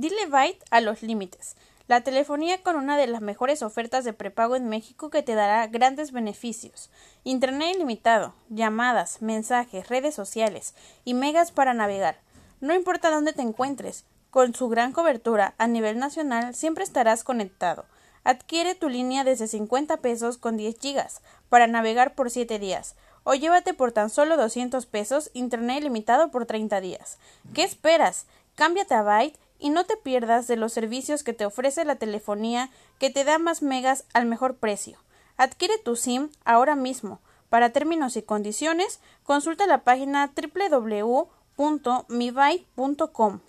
Dile Byte a los límites. La telefonía con una de las mejores ofertas de prepago en México que te dará grandes beneficios. Internet ilimitado, llamadas, mensajes, redes sociales y megas para navegar. No importa dónde te encuentres, con su gran cobertura a nivel nacional siempre estarás conectado. Adquiere tu línea desde 50 pesos con 10 gigas para navegar por 7 días o llévate por tan solo 200 pesos internet ilimitado por 30 días. ¿Qué esperas? Cámbiate a Byte y no te pierdas de los servicios que te ofrece la telefonía que te da más megas al mejor precio. Adquiere tu SIM ahora mismo. Para términos y condiciones, consulta la página www.mibyte.com.